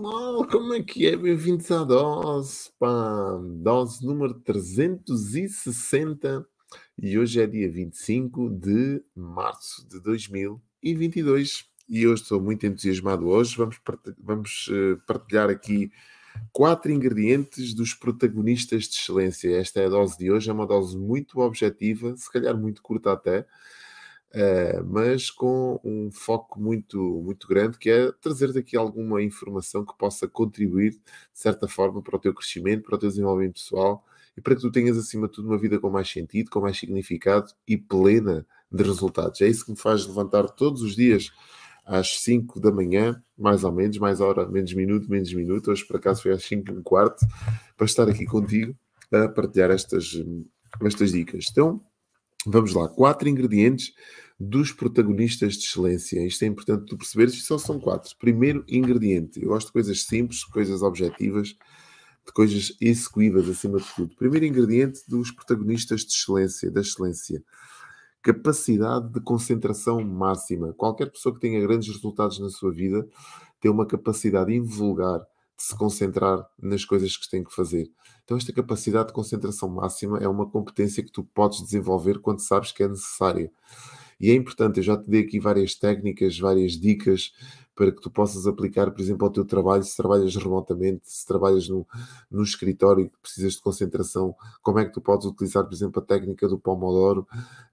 pessoal, como é que é? Bem-vindos à dose, pá, dose número 360 e hoje é dia 25 de março de 2022 e eu estou muito entusiasmado hoje. Vamos, partilhar, vamos eh, partilhar aqui quatro ingredientes dos protagonistas de excelência. Esta é a dose de hoje, é uma dose muito objetiva, se calhar muito curta até Uh, mas com um foco muito, muito grande, que é trazer daqui alguma informação que possa contribuir, de certa forma, para o teu crescimento, para o teu desenvolvimento pessoal e para que tu tenhas, acima de tudo, uma vida com mais sentido, com mais significado e plena de resultados. É isso que me faz levantar todos os dias às 5 da manhã, mais ou menos, mais hora, menos minuto, menos minuto. Hoje, por acaso, foi às 5 e um quarto, para estar aqui contigo a partilhar estas, estas dicas. Então, Vamos lá, quatro ingredientes dos protagonistas de excelência. Isto é importante tu perceberes, só são quatro. Primeiro ingrediente, eu gosto de coisas simples, coisas objetivas, de coisas execuíveis acima de tudo. Primeiro ingrediente dos protagonistas de excelência, da excelência. Capacidade de concentração máxima. Qualquer pessoa que tenha grandes resultados na sua vida tem uma capacidade invulgar se concentrar nas coisas que tem que fazer. Então, esta capacidade de concentração máxima é uma competência que tu podes desenvolver quando sabes que é necessária. E é importante, eu já te dei aqui várias técnicas, várias dicas para que tu possas aplicar, por exemplo, ao teu trabalho, se trabalhas remotamente, se trabalhas no, no escritório e precisas de concentração, como é que tu podes utilizar, por exemplo, a técnica do Pomodoro,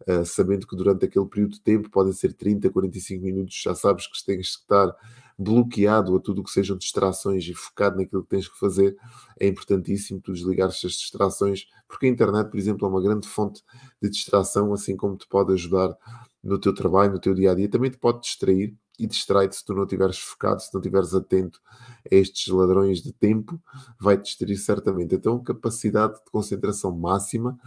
uh, sabendo que durante aquele período de tempo podem ser 30, 45 minutos, já sabes que tens que estar bloqueado a tudo o que sejam distrações e focado naquilo que tens que fazer, é importantíssimo tu desligar estas distrações, porque a internet, por exemplo, é uma grande fonte de distração, assim como te pode ajudar no teu trabalho, no teu dia a dia, também te pode distrair e distrai-te se tu não estiveres focado, se não estiveres atento a estes ladrões de tempo, vai-te distrair certamente. Então, capacidade de concentração máxima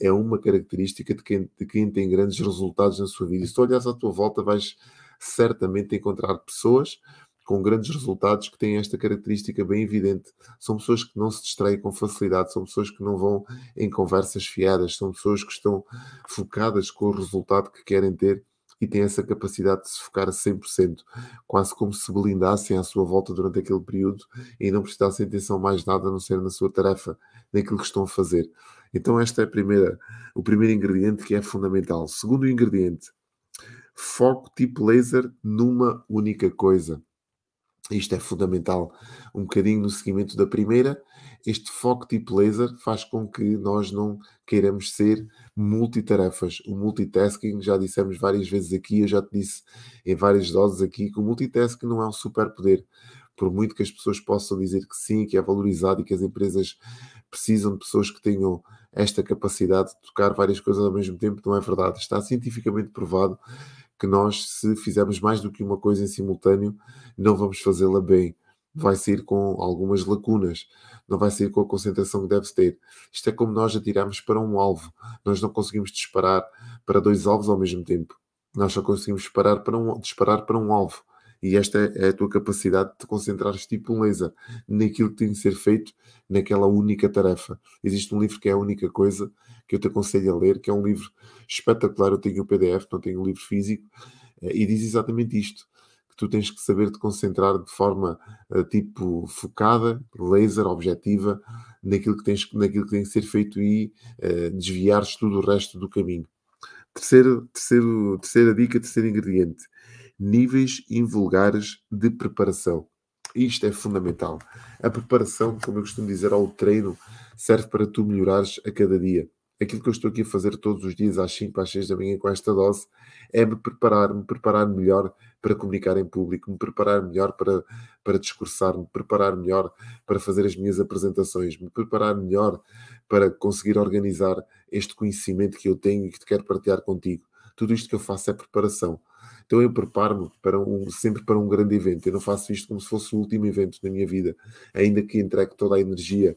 é uma característica de quem, de quem tem grandes resultados na sua vida. E se tu olhares à tua volta, vais certamente encontrar pessoas com grandes resultados que têm esta característica bem evidente. São pessoas que não se distraem com facilidade, são pessoas que não vão em conversas fiadas, são pessoas que estão focadas com o resultado que querem ter e têm essa capacidade de se focar a 100%, quase como se blindassem à sua volta durante aquele período e não prestassem atenção mais nada a não ser na sua tarefa, naquilo que estão a fazer. Então, este é primeira, o primeiro ingrediente que é fundamental. Segundo ingrediente, foco tipo laser numa única coisa. Isto é fundamental. Um bocadinho no seguimento da primeira, este foco tipo laser faz com que nós não queiramos ser multitarefas. O multitasking, já dissemos várias vezes aqui, eu já te disse em várias doses aqui, que o multitasking não é um superpoder. Por muito que as pessoas possam dizer que sim, que é valorizado e que as empresas precisam de pessoas que tenham esta capacidade de tocar várias coisas ao mesmo tempo, não é verdade. Está cientificamente provado que nós, se fizermos mais do que uma coisa em simultâneo, não vamos fazê-la bem. Vai ser com algumas lacunas, não vai ser com a concentração que deve ter. Isto é como nós atirarmos para um alvo. Nós não conseguimos disparar para dois alvos ao mesmo tempo. Nós só conseguimos disparar para um, disparar para um alvo. E esta é a tua capacidade de te concentrares tipo um laser naquilo que tem de ser feito naquela única tarefa. Existe um livro que é a única coisa que eu te aconselho a ler, que é um livro espetacular. Eu tenho o PDF, não tenho o livro físico, eh, e diz exatamente isto: que tu tens que saber te concentrar de forma uh, tipo focada, laser, objetiva, naquilo que, tens, naquilo que tem que ser feito e uh, desviares tudo o resto do caminho. Terceiro, terceiro, terceira dica, terceiro ingrediente níveis invulgares de preparação. Isto é fundamental. A preparação, como eu costumo dizer, ao treino, serve para tu melhorares a cada dia. Aquilo que eu estou aqui a fazer todos os dias, às 5, às 6 da manhã, com esta dose, é me preparar, me preparar melhor para comunicar em público, me preparar melhor para, para discursar, me preparar melhor para fazer as minhas apresentações, me preparar melhor para conseguir organizar este conhecimento que eu tenho e que te quero partilhar contigo. Tudo isto que eu faço é preparação. Então eu preparo-me para um, sempre para um grande evento. Eu não faço isto como se fosse o último evento da minha vida, ainda que entregue toda a energia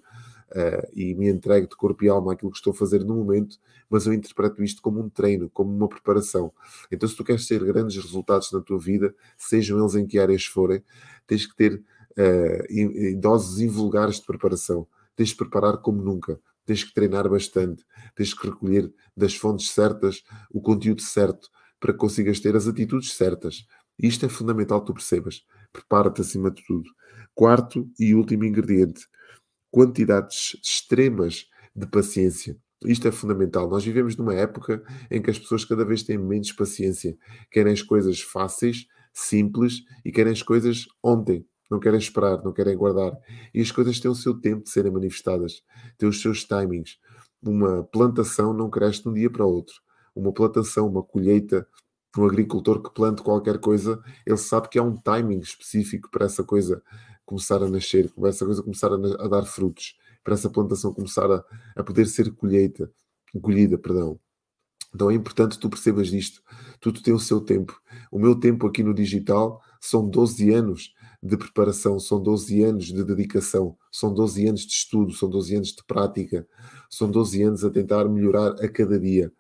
uh, e me entregue de corpo e alma aquilo que estou a fazer no momento, mas eu interpreto isto como um treino, como uma preparação. Então, se tu queres ter grandes resultados na tua vida, sejam eles em que áreas forem, tens que ter uh, doses invulgares de preparação. Tens de preparar como nunca. Tens que treinar bastante. Tens que recolher das fontes certas o conteúdo certo para que consigas ter as atitudes certas. Isto é fundamental que tu percebas. Prepara-te acima de tudo. Quarto e último ingrediente: quantidades extremas de paciência. Isto é fundamental. Nós vivemos numa época em que as pessoas cada vez têm menos paciência. Querem as coisas fáceis, simples e querem as coisas ontem. Não querem esperar, não querem guardar. E as coisas têm o seu tempo de serem manifestadas, têm os seus timings. Uma plantação não cresce de um dia para outro. Uma plantação, uma colheita, um agricultor que planta qualquer coisa, ele sabe que há um timing específico para essa coisa começar a nascer, para essa coisa começar a, dar frutos, para essa plantação começar a, a poder ser colheita, colhida, perdão. Então é importante tu percebas isto. Tudo tem o seu tempo. O meu tempo aqui no digital são 12 anos de preparação, são 12 anos de dedicação, são 12 anos de estudo, são 12 anos de prática, são 12 anos a tentar melhorar a cada dia.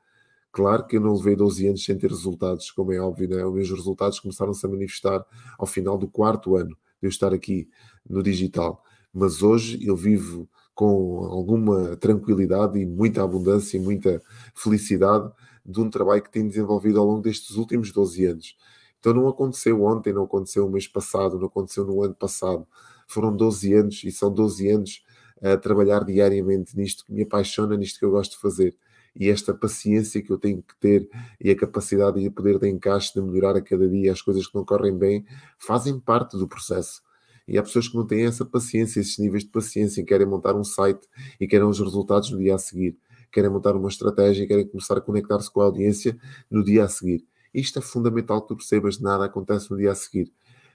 Claro que eu não levei 12 anos sem ter resultados, como é óbvio, né? os meus resultados começaram-se a manifestar ao final do quarto ano de eu estar aqui no digital. Mas hoje eu vivo com alguma tranquilidade e muita abundância e muita felicidade de um trabalho que tenho desenvolvido ao longo destes últimos 12 anos. Então não aconteceu ontem, não aconteceu o mês passado, não aconteceu no ano passado. Foram 12 anos e são 12 anos a trabalhar diariamente nisto que me apaixona, nisto que eu gosto de fazer. E esta paciência que eu tenho que ter e a capacidade e o poder de encaixe de melhorar a cada dia as coisas que não correm bem fazem parte do processo. E há pessoas que não têm essa paciência, esses níveis de paciência, e querem montar um site e querem os resultados no dia a seguir, querem montar uma estratégia querem começar a conectar-se com a audiência no dia a seguir. Isto é fundamental que tu percebas, nada acontece no dia a seguir.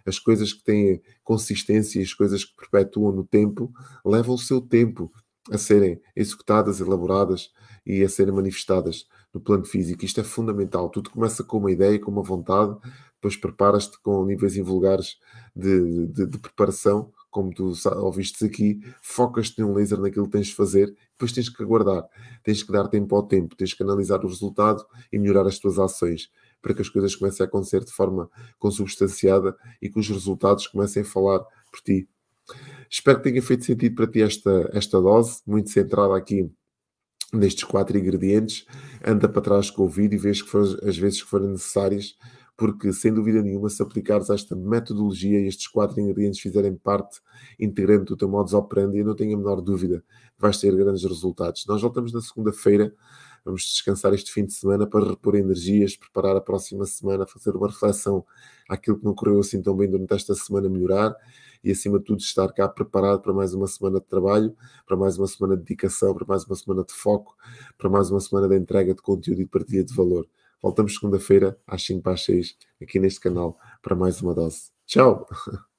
As coisas que têm consistência, as coisas que perpetuam no tempo, levam o seu tempo a serem executadas, elaboradas e a serem manifestadas no plano físico. Isto é fundamental. Tudo começa com uma ideia, com uma vontade, depois preparas-te com níveis invulgares de, de, de, preparação, como tu ouviste aqui, focas-te num laser naquilo que tens de fazer, depois tens que aguardar, tens que dar tempo ao tempo, tens que analisar o resultado e melhorar as tuas ações para que as coisas comecem a acontecer de forma consubstanciada e que os resultados comecem a falar por ti. Espero que tenha feito sentido para ti esta, esta dose, muito centrada aqui nestes quatro ingredientes. Anda para trás com o vídeo e vês que for, as vezes que forem necessárias, porque sem dúvida nenhuma, se aplicares esta metodologia e estes quatro ingredientes fizerem parte integrante do teu modus operandi, eu não tenho a menor dúvida vais ter grandes resultados. Nós voltamos na segunda-feira Vamos descansar este fim de semana para repor energias, preparar a próxima semana, fazer uma reflexão àquilo que não correu assim tão bem durante esta semana, melhorar e, acima de tudo, estar cá preparado para mais uma semana de trabalho, para mais uma semana de dedicação, para mais uma semana de foco, para mais uma semana de entrega de conteúdo e partilha de valor. Voltamos segunda-feira às 5 para as 6 aqui neste canal para mais uma dose. Tchau!